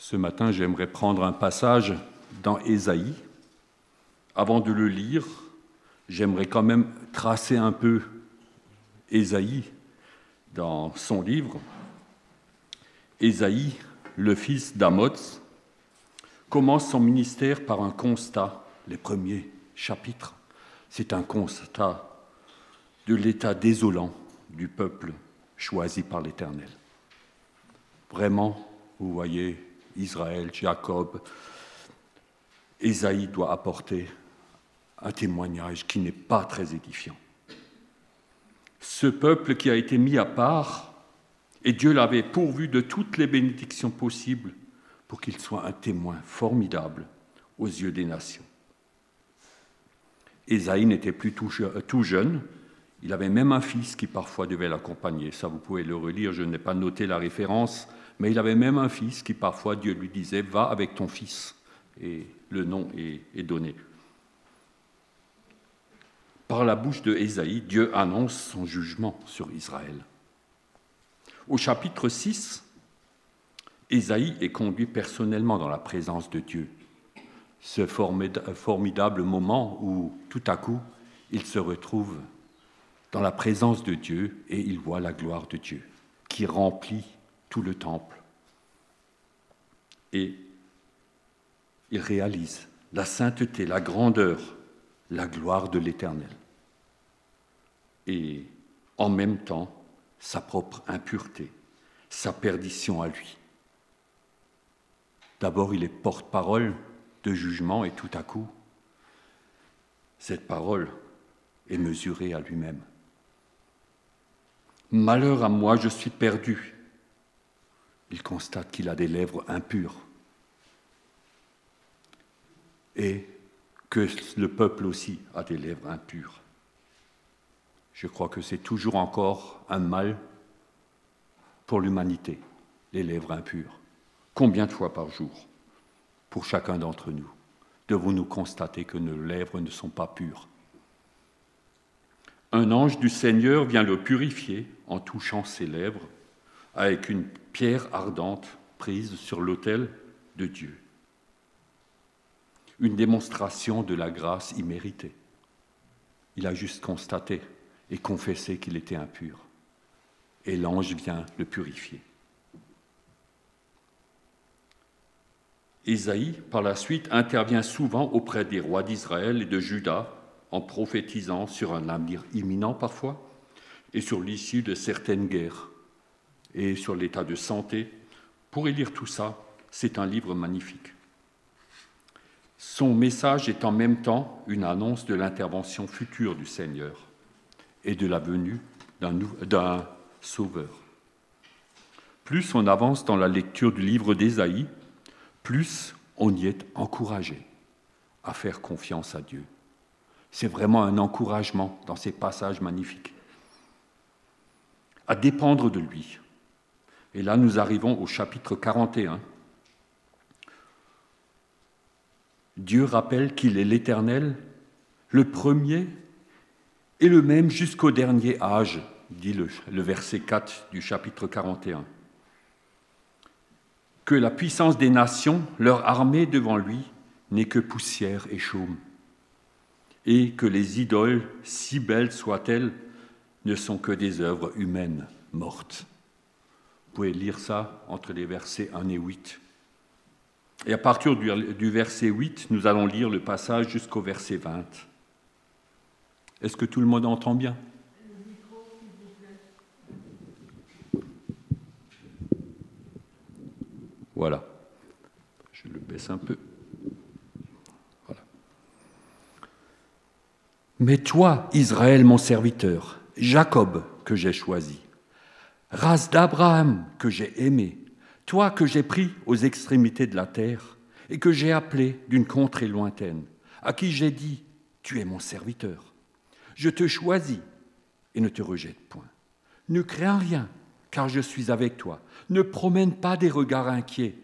Ce matin, j'aimerais prendre un passage dans Ésaïe. Avant de le lire, j'aimerais quand même tracer un peu Ésaïe dans son livre. Ésaïe, le fils d'Amoz, commence son ministère par un constat, les premiers chapitres. C'est un constat de l'état désolant du peuple choisi par l'Éternel. Vraiment, vous voyez, Israël, Jacob, Ésaïe doit apporter un témoignage qui n'est pas très édifiant. Ce peuple qui a été mis à part, et Dieu l'avait pourvu de toutes les bénédictions possibles pour qu'il soit un témoin formidable aux yeux des nations. Ésaïe n'était plus tout jeune, il avait même un fils qui parfois devait l'accompagner. Ça, vous pouvez le relire, je n'ai pas noté la référence, mais il avait même un fils qui parfois Dieu lui disait Va avec ton fils. Et le nom est, donné. Par la bouche de Ésaïe, Dieu annonce son jugement sur Israël. Au chapitre 6, Ésaïe est conduit personnellement dans la présence de Dieu. Ce formidable moment où tout à coup il se retrouve dans la présence de Dieu et il voit la gloire de Dieu qui remplit tout le temple. Et il réalise la sainteté, la grandeur, la gloire de l'Éternel. Et en même temps, sa propre impureté, sa perdition à lui. D'abord, il est porte-parole de jugement et tout à coup, cette parole est mesurée à lui-même. Malheur à moi, je suis perdu. Il constate qu'il a des lèvres impures et que le peuple aussi a des lèvres impures. Je crois que c'est toujours encore un mal pour l'humanité, les lèvres impures. Combien de fois par jour, pour chacun d'entre nous, devons-nous constater que nos lèvres ne sont pas pures? Un ange du Seigneur vient le purifier en touchant ses lèvres avec une pierre ardente prise sur l'autel de Dieu. Une démonstration de la grâce imméritée. Il a juste constaté et confessé qu'il était impur. Et l'ange vient le purifier. Isaïe, par la suite, intervient souvent auprès des rois d'Israël et de Juda en prophétisant sur un avenir imminent parfois, et sur l'issue de certaines guerres, et sur l'état de santé. Pour lire tout ça, c'est un livre magnifique. Son message est en même temps une annonce de l'intervention future du Seigneur et de la venue d'un sauveur. Plus on avance dans la lecture du livre d'Ésaïe, plus on y est encouragé à faire confiance à Dieu. C'est vraiment un encouragement dans ces passages magnifiques. À dépendre de lui. Et là, nous arrivons au chapitre 41. Dieu rappelle qu'il est l'Éternel, le premier et le même jusqu'au dernier âge, dit le, verset 4 du chapitre 41. Que la puissance des nations, leur armée devant lui, n'est que poussière et chaume et que les idoles, si belles soient-elles, ne sont que des œuvres humaines mortes. Pouvez lire ça entre les versets 1 et 8. Et à partir du verset 8, nous allons lire le passage jusqu'au verset 20. Est-ce que tout le monde entend bien? Voilà. Je le baisse un peu. Mais toi, Israël, mon serviteur, Jacob, que j'ai choisi, race d'Abraham, que j'ai aimé, toi que j'ai pris aux extrémités de la terre et que j'ai appelé d'une contrée lointaine, à qui j'ai dit, tu es mon serviteur. Je te choisis et ne te rejette point. Ne crains rien, car je suis avec toi. Ne promène pas des regards inquiets,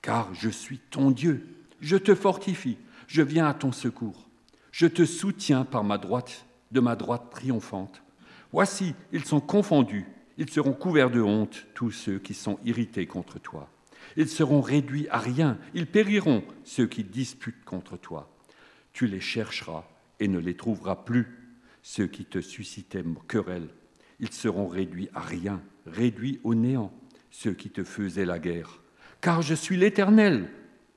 car je suis ton Dieu. Je te fortifie, je viens à ton secours. Je te soutiens par ma droite, de ma droite triomphante. Voici, ils sont confondus, ils seront couverts de honte, tous ceux qui sont irrités contre toi. Ils seront réduits à rien. Ils périront, ceux qui disputent contre toi. Tu les chercheras et ne les trouveras plus, ceux qui te suscitaient querelle. Ils seront réduits à rien, réduits au néant, ceux qui te faisaient la guerre. Car je suis l'Éternel,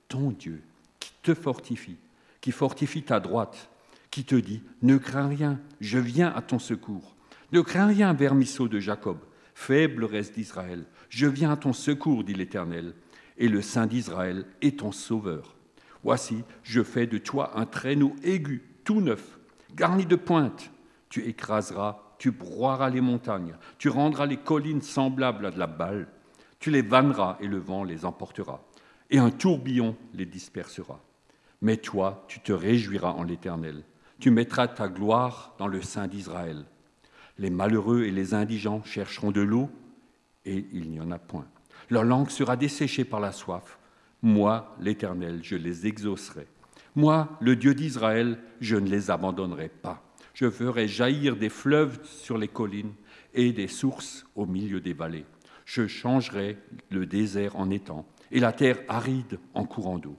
ton Dieu, qui te fortifie, qui fortifie ta droite, qui te dit, ne crains rien, je viens à ton secours. Ne crains rien, vermisseau de Jacob, faible reste d'Israël, je viens à ton secours, dit l'Éternel, et le Saint d'Israël est ton sauveur. Voici, je fais de toi un traîneau aigu, tout neuf, garni de pointes. Tu écraseras, tu broieras les montagnes, tu rendras les collines semblables à de la balle, tu les vanneras et le vent les emportera, et un tourbillon les dispersera. Mais toi, tu te réjouiras en l'Éternel, tu mettras ta gloire dans le sein d'Israël. Les malheureux et les indigents chercheront de l'eau, et il n'y en a point. Leur langue sera desséchée par la soif. Moi, l'Éternel, je les exaucerai. Moi, le Dieu d'Israël, je ne les abandonnerai pas. Je ferai jaillir des fleuves sur les collines et des sources au milieu des vallées. Je changerai le désert en étang et la terre aride en courant d'eau.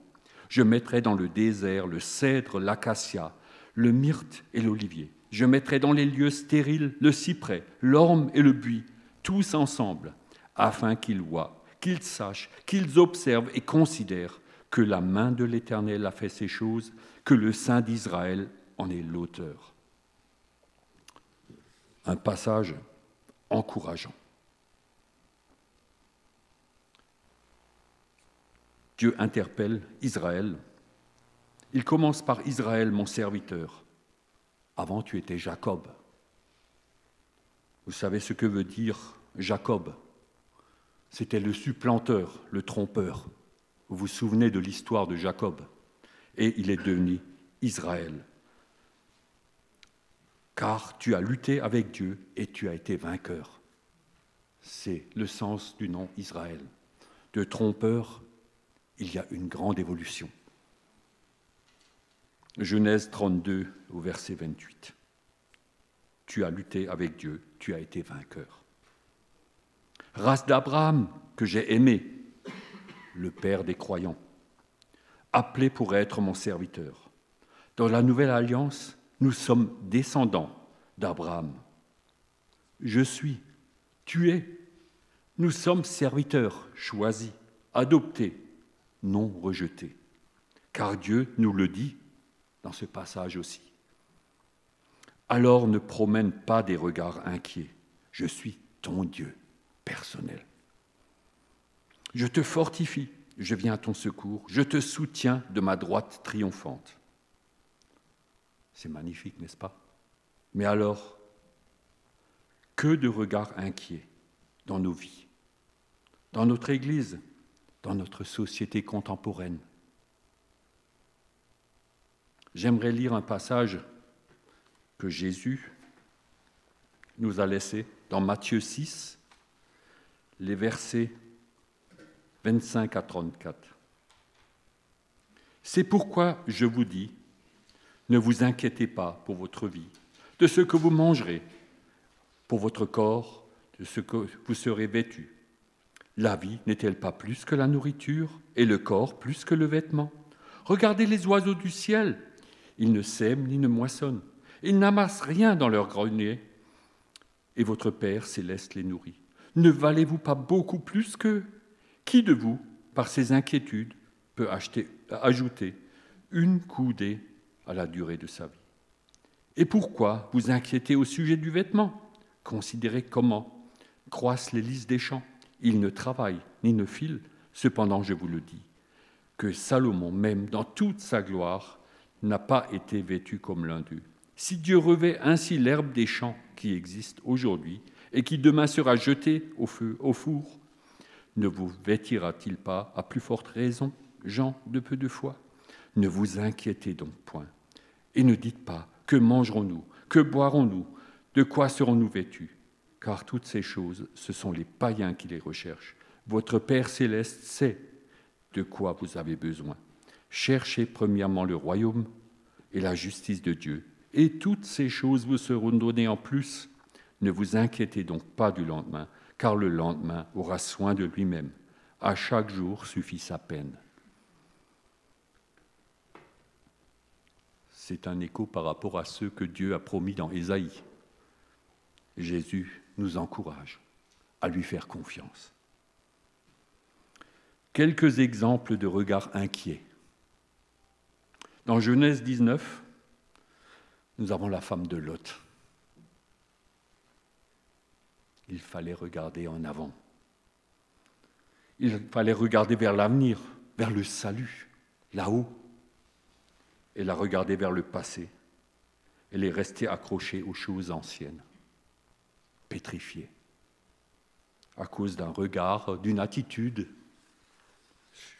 Je mettrai dans le désert le cèdre, l'acacia, le myrte et l'olivier. Je mettrai dans les lieux stériles le cyprès, l'orme et le buis, tous ensemble, afin qu'ils voient, qu'ils sachent, qu'ils observent et considèrent que la main de l'Éternel a fait ces choses, que le Saint d'Israël en est l'auteur. Un passage encourageant. Dieu interpelle Israël. Il commence par Israël, mon serviteur. Avant, tu étais Jacob. Vous savez ce que veut dire Jacob? C'était le supplanteur, le trompeur. Vous vous souvenez de l'histoire de Jacob? Et il est devenu Israël. Car tu as lutté avec Dieu et tu as été vainqueur. C'est le sens du nom Israël. De trompeur, il y a une grande évolution. Genèse 32 au verset 28. Tu as lutté avec Dieu, tu as été vainqueur. Race d'Abraham que j'ai aimé, le Père des croyants, appelé pour être mon serviteur. Dans la nouvelle alliance, nous sommes descendants d'Abraham. Je suis, tu es, nous sommes serviteurs choisis, adoptés, non rejetés. Car Dieu nous le dit ce passage aussi. Alors ne promène pas des regards inquiets. Je suis ton Dieu personnel. Je te fortifie, je viens à ton secours, je te soutiens de ma droite triomphante. C'est magnifique, n'est-ce pas? Mais alors, que de regards inquiets dans nos vies, dans notre Église, dans notre société contemporaine. J'aimerais lire un passage que Jésus nous a laissé dans Matthieu 6, les versets 25 à 34. C'est pourquoi je vous dis, ne vous inquiétez pas pour votre vie, de ce que vous mangerez, pour votre corps, de ce que vous serez vêtu. La vie n'est-elle pas plus que la nourriture et le corps plus que le vêtement? Regardez les oiseaux du ciel, ils ne sèment ni ne moissonnent, ils n'amassent rien dans leur grenier, et votre Père céleste les nourrit. Ne valez-vous pas beaucoup plus qu'eux Qui de vous, par ses inquiétudes, peut ajouter une coudée à la durée de sa vie? Et pourquoi vous inquiétez au sujet du vêtement? Considérez comment croissent les lys des champs. Ils ne travaillent ni ne filent. Cependant, je vous le dis, que Salomon, même dans toute sa gloire, n'a pas été vêtu comme l'un d'eux. Si Dieu revêt ainsi l'herbe des champs qui existe aujourd'hui et qui demain sera jetée au feu, au four, ne vous vêtira-t-il pas à plus forte raison, gens de peu de foi? Ne vous inquiétez donc point, et ne dites pas que mangerons-nous, que boirons-nous, de quoi serons-nous vêtus? Car toutes ces choses, ce sont les païens qui les recherchent. Votre Père céleste sait de quoi vous avez besoin. Cherchez premièrement le royaume et la justice de Dieu, et toutes ces choses vous seront données en plus. Ne vous inquiétez donc pas du lendemain, car le lendemain aura soin de lui-même. À chaque jour suffit sa peine. C'est un écho par rapport à ceux que Dieu a promis dans Ésaïe. Jésus nous encourage à lui faire confiance. Quelques exemples de regards inquiets. Dans Genèse 19, nous avons la femme de Lot. Il fallait regarder en avant. Il fallait regarder vers l'avenir, vers le salut, là-haut. Elle a regardé vers le passé. Elle est restée accrochée aux choses anciennes, pétrifiée, à cause d'un regard, d'une attitude.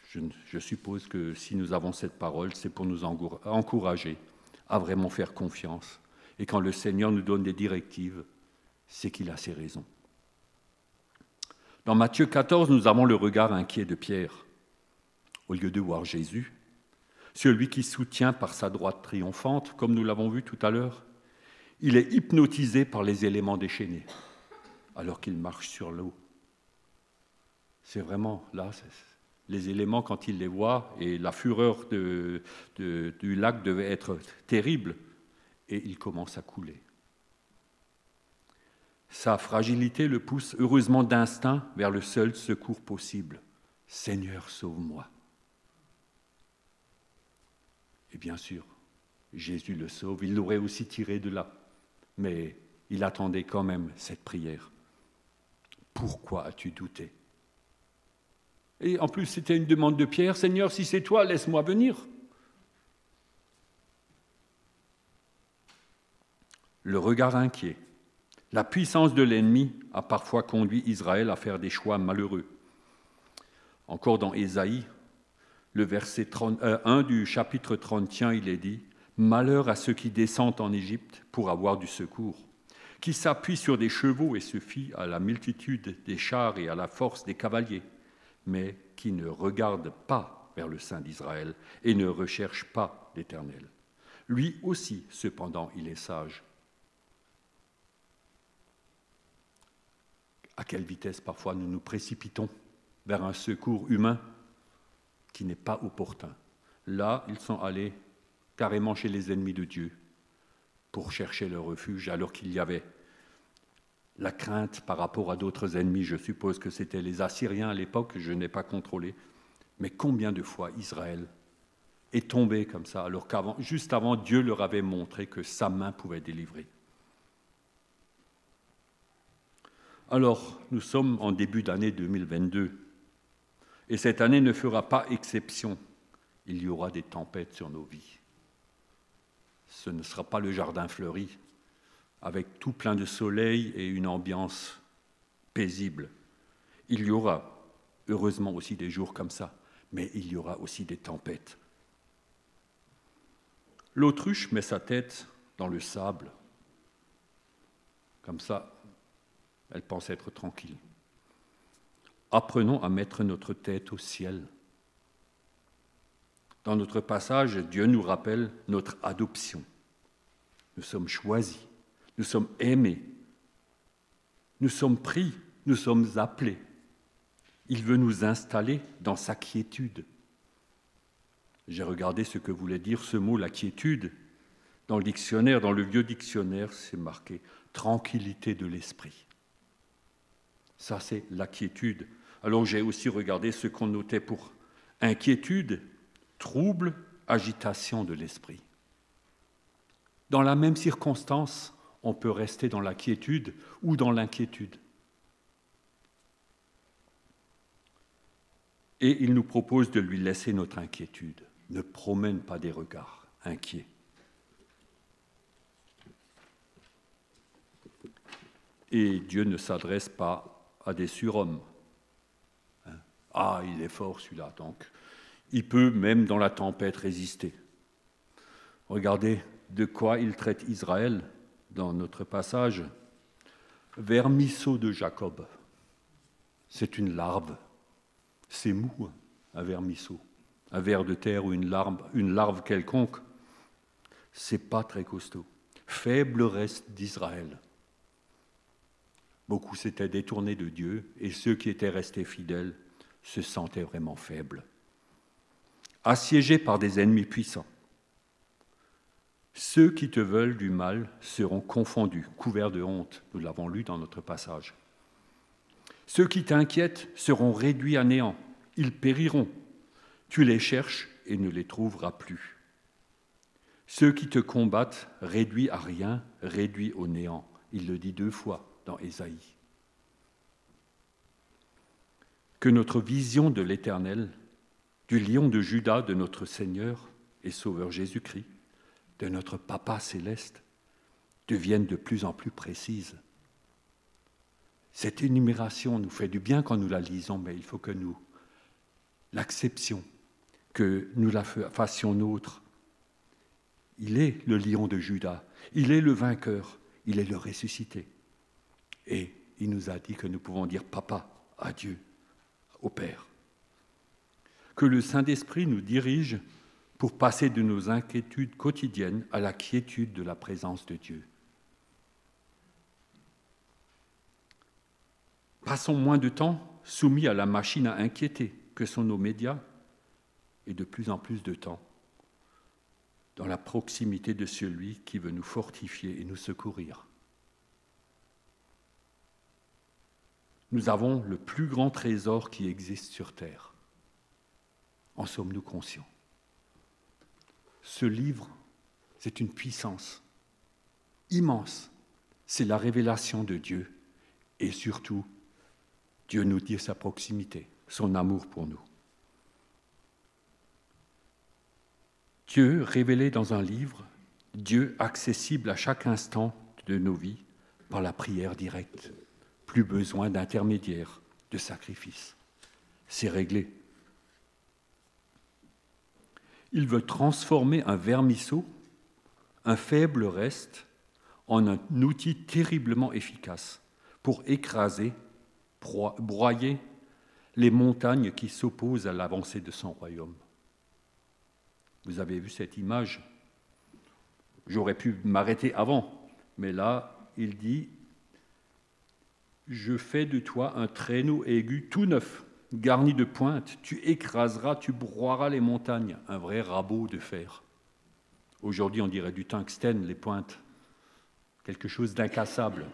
Je, suppose que si nous avons cette parole, c'est pour nous encourager à vraiment faire confiance. Et quand le Seigneur nous donne des directives, c'est qu'il a ses raisons. Dans Matthieu 14, nous avons le regard inquiet de Pierre. Au lieu de voir Jésus, celui qui soutient par sa droite triomphante, comme nous l'avons vu tout à l'heure, il est hypnotisé par les éléments déchaînés, alors qu'il marche sur l'eau. C'est vraiment là, les éléments, quand il les voit, et la fureur du lac devait être terrible, et il commence à couler. Sa fragilité le pousse heureusement d'instinct vers le seul secours possible. Seigneur, sauve-moi. Et bien sûr, Jésus le sauve. Il l'aurait aussi tiré de là. Mais il attendait quand même cette prière. Pourquoi as-tu douté? Et en plus, c'était une demande de Pierre. Seigneur, si c'est toi, laisse-moi venir. Le regard inquiet la puissance de l'ennemi a parfois conduit Israël à faire des choix malheureux. Encore dans Ésaïe, le verset 1 euh, du chapitre 31, il est dit Malheur à ceux qui descendent en Égypte pour avoir du secours, qui s'appuient sur des chevaux et se fient à la multitude des chars et à la force des cavaliers, mais qui ne regardent pas vers le Saint d'Israël et ne recherchent pas l'Éternel. Lui aussi, cependant, il est sage à quelle vitesse parfois nous nous précipitons vers un secours humain qui n'est pas opportun. Là, ils sont allés carrément chez les ennemis de Dieu pour chercher leur refuge, alors qu'il y avait la crainte par rapport à d'autres ennemis. Je suppose que c'était les Assyriens à l'époque, je n'ai pas contrôlé. Mais combien de fois Israël est tombé comme ça, alors qu'avant, juste avant, Dieu leur avait montré que sa main pouvait délivrer. Alors, nous sommes en début d'année 2022, et cette année ne fera pas exception. Il y aura des tempêtes sur nos vies. Ce ne sera pas le jardin fleuri, avec tout plein de soleil et une ambiance paisible. Il y aura, heureusement aussi, des jours comme ça, mais il y aura aussi des tempêtes. L'autruche met sa tête dans le sable. Comme ça, elle pense être tranquille. Apprenons à mettre notre tête au ciel. Dans notre passage, Dieu nous rappelle notre adoption. Nous sommes choisis, nous sommes aimés, nous sommes pris, nous sommes appelés. Il veut nous installer dans sa quiétude. J'ai regardé ce que voulait dire ce mot, la quiétude. Dans le dictionnaire, dans le vieux dictionnaire, c'est marqué tranquillité de l'esprit. Ça, c'est l'inquiétude. Alors j'ai aussi regardé ce qu'on notait pour inquiétude, trouble, agitation de l'esprit. Dans la même circonstance, on peut rester dans la quiétude ou dans l'inquiétude. Et il nous propose de lui laisser notre inquiétude. Ne promène pas des regards inquiets. Et Dieu ne s'adresse pas à des surhommes. Hein? Ah, il est fort celui-là, donc il peut même dans la tempête résister. Regardez de quoi il traite Israël dans notre passage. Vermisseau de Jacob. C'est une larve. C'est mou, hein, un vermisseau. Un ver de terre ou une larve, une larve quelconque. C'est pas très costaud. Faible reste d'Israël. Beaucoup s'étaient détournés de Dieu et ceux qui étaient restés fidèles se sentait vraiment faible, assiégé par des ennemis puissants. Ceux qui te veulent du mal seront confondus, couverts de honte. Nous l'avons lu dans notre passage. Ceux qui t'inquiètent seront réduits à néant. Ils périront. Tu les cherches et ne les trouveras plus. Ceux qui te combattent, réduits à rien, réduits au néant. Il le dit deux fois dans Ésaïe. Que notre vision de l'Éternel, du lion de Judas, de notre Seigneur et Sauveur Jésus-Christ, de notre Papa céleste, devienne de plus en plus précise. Cette énumération nous fait du bien quand nous la lisons, mais il faut que nous l'acceptions, que nous la fassions nôtre. Il est le lion de Judas, il est le vainqueur, il est le ressuscité. Et il nous a dit que nous pouvons dire Papa à Dieu, au Père. Que le Saint-Esprit nous dirige pour passer de nos inquiétudes quotidiennes à la quiétude de la présence de Dieu. Passons moins de temps soumis à la machine à inquiéter que sont nos médias et de plus en plus de temps dans la proximité de celui qui veut nous fortifier et nous secourir. Nous avons le plus grand trésor qui existe sur Terre. En sommes-nous conscients? Ce livre, c'est une puissance immense. C'est la révélation de Dieu. Et surtout, Dieu nous dit sa proximité, son amour pour nous. Dieu révélé dans un livre, Dieu accessible à chaque instant de nos vies par la prière directe. Plus besoin d'intermédiaires, de sacrifices. C'est réglé. Il veut transformer un vermisseau, un faible reste, en un outil terriblement efficace pour écraser, broyer les montagnes qui s'opposent à l'avancée de son royaume. Vous avez vu cette image? J'aurais pu m'arrêter avant, mais là, il dit je fais de toi un traîneau aigu tout neuf, garni de pointes. Tu écraseras, tu broieras les montagnes. Un vrai rabot de fer. Aujourd'hui, on dirait du tungstène, les pointes. Quelque chose d'incassable.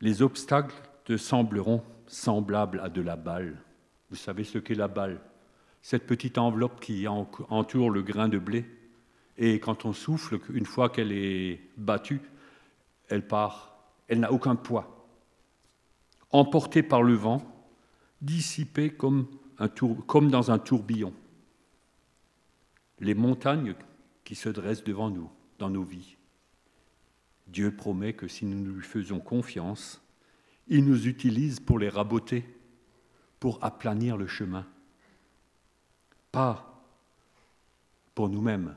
Les obstacles te sembleront semblables à de la balle. Vous savez ce qu'est la balle? Cette petite enveloppe qui entoure le grain de blé et quand on souffle, une fois qu'elle est battue, elle part. Elle n'a aucun poids. Emportée par le vent, dissipée comme, dans un tourbillon. Les montagnes qui se dressent devant nous, dans nos vies. Dieu promet que si nous lui faisons confiance, il nous utilise pour les raboter, pour aplanir le chemin. Pas pour nous-mêmes,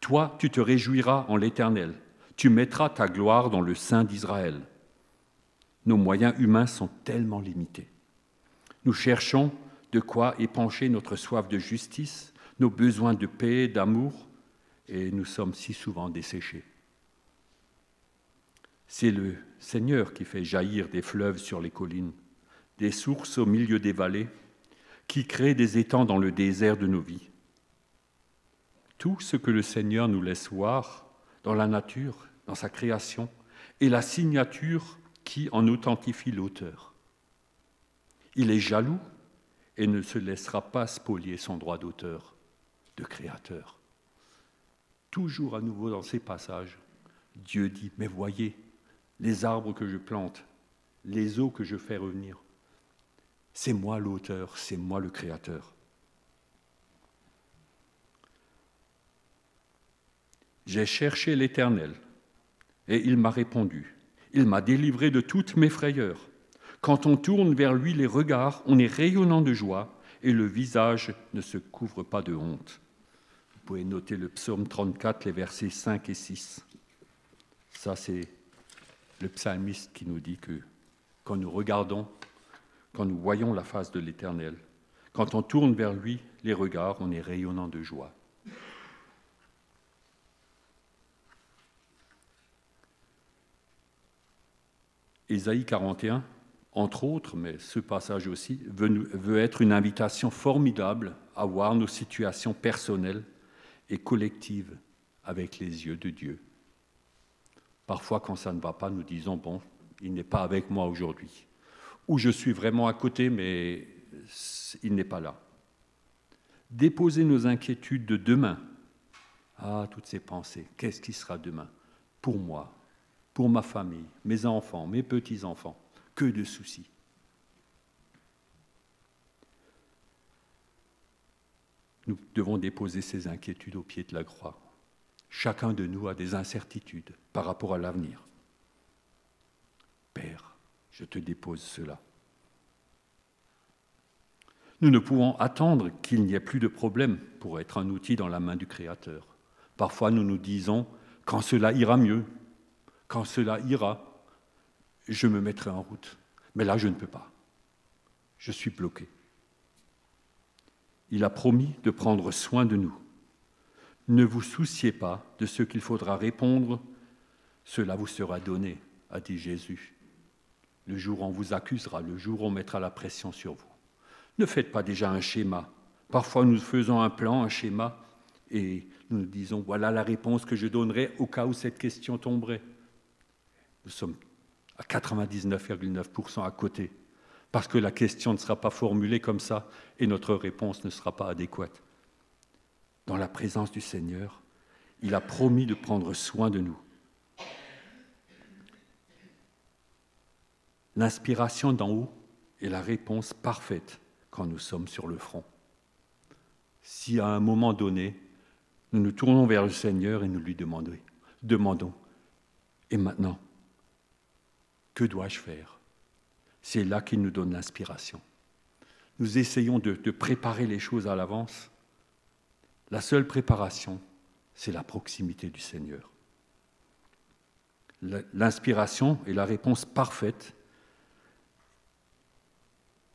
toi, tu te réjouiras en l'Éternel. Tu mettras ta gloire dans le sein d'Israël. Nos moyens humains sont tellement limités. Nous cherchons de quoi épancher notre soif de justice, nos besoins de paix, d'amour, et nous sommes si souvent desséchés. C'est le Seigneur qui fait jaillir des fleuves sur les collines, des sources au milieu des vallées, qui crée des étangs dans le désert de nos vies tout ce que le Seigneur nous laisse voir dans la nature, dans sa création, est la signature qui en authentifie l'auteur. Il est jaloux et ne se laissera pas spolier son droit d'auteur, de créateur. Toujours à nouveau dans ces passages, Dieu dit, mais voyez, les arbres que je plante, les eaux que je fais revenir, c'est moi l'auteur, c'est moi le créateur. J'ai cherché l'Éternel, et il m'a répondu. Il m'a délivré de toutes mes frayeurs. Quand on tourne vers lui les regards, on est rayonnant de joie, et le visage ne se couvre pas de honte. Vous pouvez noter le psaume 34, les versets 5 et 6. Ça, c'est le psalmiste qui nous dit que quand nous regardons, quand nous voyons la face de l'Éternel, quand on tourne vers lui les regards, on est rayonnant de joie. Ésaïe 41, entre autres, mais ce passage aussi, veut, veut être une invitation formidable à voir nos situations personnelles et collectives avec les yeux de Dieu. Parfois, quand ça ne va pas, nous disons, bon, il n'est pas avec moi aujourd'hui. Ou je suis vraiment à côté, mais il n'est pas là. Déposer nos inquiétudes de demain. Ah, toutes ces pensées. Qu'est-ce qui sera demain Pour moi, pour ma famille, mes enfants, mes petits-enfants. Que de soucis. Nous devons déposer ces inquiétudes au pied de la croix. Chacun de nous a des incertitudes par rapport à l'avenir. Père, je te dépose cela. Nous ne pouvons attendre qu'il n'y ait plus de problème pour être un outil dans la main du Créateur. Parfois, nous nous disons, quand cela ira mieux, quand cela ira, je me mettrai en route. Mais là, je ne peux pas. Je suis bloqué. Il a promis de prendre soin de nous. Ne vous souciez pas de ce qu'il faudra répondre, cela vous sera donné, a dit Jésus. Le jour où on vous accusera, le jour où on mettra la pression sur vous. Ne faites pas déjà un schéma. Parfois nous faisons un plan, un schéma, et nous nous disons, voilà la réponse que je donnerai au cas où cette question tomberait. Nous sommes à 99,9% à côté, parce que la question ne sera pas formulée comme ça, et notre réponse ne sera pas adéquate dans la présence du Seigneur, il a promis de prendre soin de nous. L'inspiration d'en haut est la réponse parfaite quand nous sommes sur le front. Si à un moment donné, nous nous tournons vers le Seigneur et nous lui demandons, demandons et maintenant, que dois-je faire? C'est là qu'il nous donne l'inspiration. Nous essayons de, préparer les choses à l'avance la seule préparation, c'est la proximité du Seigneur. L'inspiration est la réponse parfaite.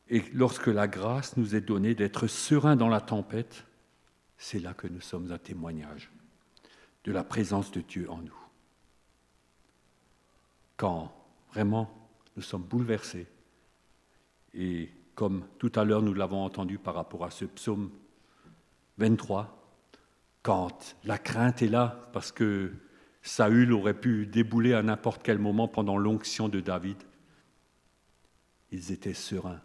Et lorsque la grâce nous est donnée d'être sereins dans la tempête, c'est là que nous sommes un témoignage de la présence de Dieu en nous. Quand vraiment nous sommes bouleversés, et comme tout à l'heure nous l'avons entendu par rapport à ce psaume 23, quand la crainte est là, parce que Saül aurait pu débouler à n'importe quel moment pendant l'onction de David, ils étaient sereins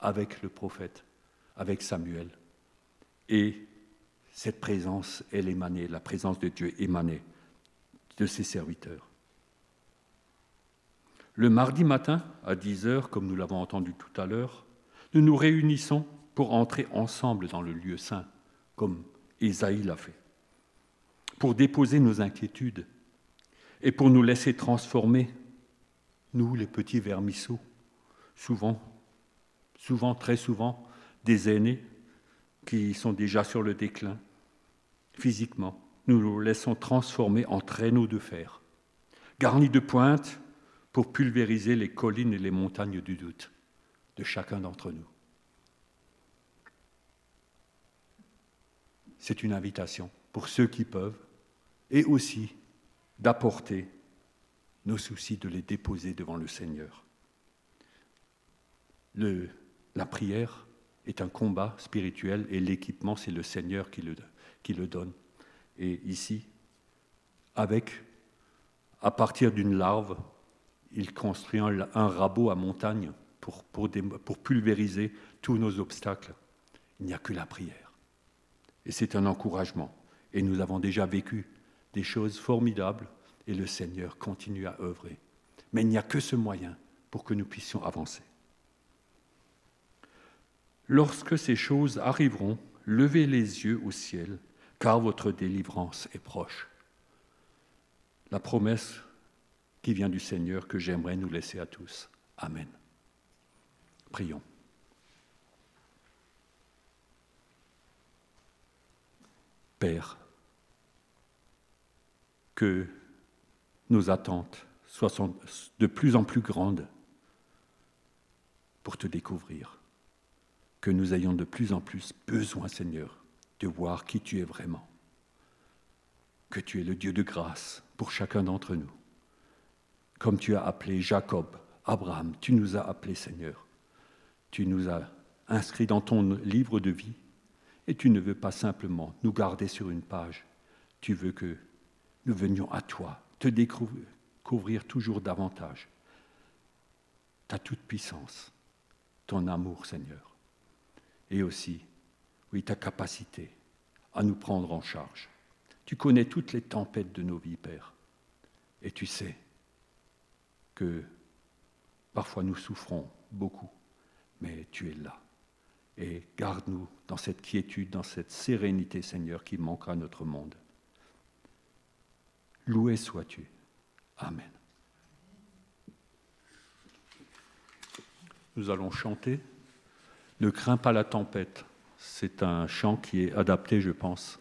avec le prophète, avec Samuel. Et cette présence, elle émanait, la présence de Dieu émanait de ses serviteurs. Le mardi matin, à 10 heures, comme nous l'avons entendu tout à l'heure, nous nous réunissons pour entrer ensemble dans le lieu saint, comme Isaïe l'a fait, pour déposer nos inquiétudes et pour nous laisser transformer, nous les petits vermisseaux, souvent, souvent, très souvent, des aînés qui sont déjà sur le déclin physiquement. Nous nous laissons transformer en traîneaux de fer, garnis de pointes pour pulvériser les collines et les montagnes du doute de chacun d'entre nous. c'est une invitation pour ceux qui peuvent, et aussi d'apporter nos soucis, de les déposer devant le Seigneur. La prière est un combat spirituel et l'équipement, c'est le Seigneur qui le, qui le donne. Et ici, avec, à partir d'une larve, il construit un, rabot à montagne pour, pour, pour pulvériser tous nos obstacles. Il n'y a que la prière. Et c'est un encouragement. Et nous avons déjà vécu des choses formidables et le Seigneur continue à œuvrer. Mais il n'y a que ce moyen pour que nous puissions avancer. Lorsque ces choses arriveront, levez les yeux au ciel, car votre délivrance est proche. La promesse qui vient du Seigneur que j'aimerais nous laisser à tous. Amen. Prions. Père, que nos attentes soient de plus en plus grandes pour te découvrir, que nous ayons de plus en plus besoin, Seigneur, de voir qui tu es vraiment, que tu es le Dieu de grâce pour chacun d'entre nous, comme tu as appelé Jacob Abraham, tu nous as appelés, Seigneur. Tu nous as inscrits dans ton livre de vie. Et tu ne veux pas simplement nous garder sur une page. Tu veux que nous venions à toi, te découvrir toujours davantage. Ta toute puissance, ton amour, Seigneur. Et aussi, oui, ta capacité à nous prendre en charge. Tu connais toutes les tempêtes de nos vies, Père. Et tu sais que parfois nous souffrons beaucoup, mais tu es là. Et garde-nous dans cette quiétude, dans cette sérénité, Seigneur, qui manquera notre monde. Loué sois-tu. Amen. Nous allons chanter. Ne crains pas la tempête. C'est un chant qui est adapté, je pense,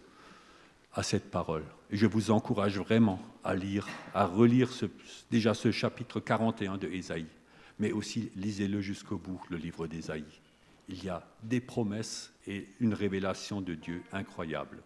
à cette parole. Et je vous encourage vraiment à lire, à relire déjà ce chapitre 41 de Ésaïe, mais aussi lisez-le jusqu'au bout, le livre d'Ésaïe. Il y a des promesses et une révélation de Dieu incroyable.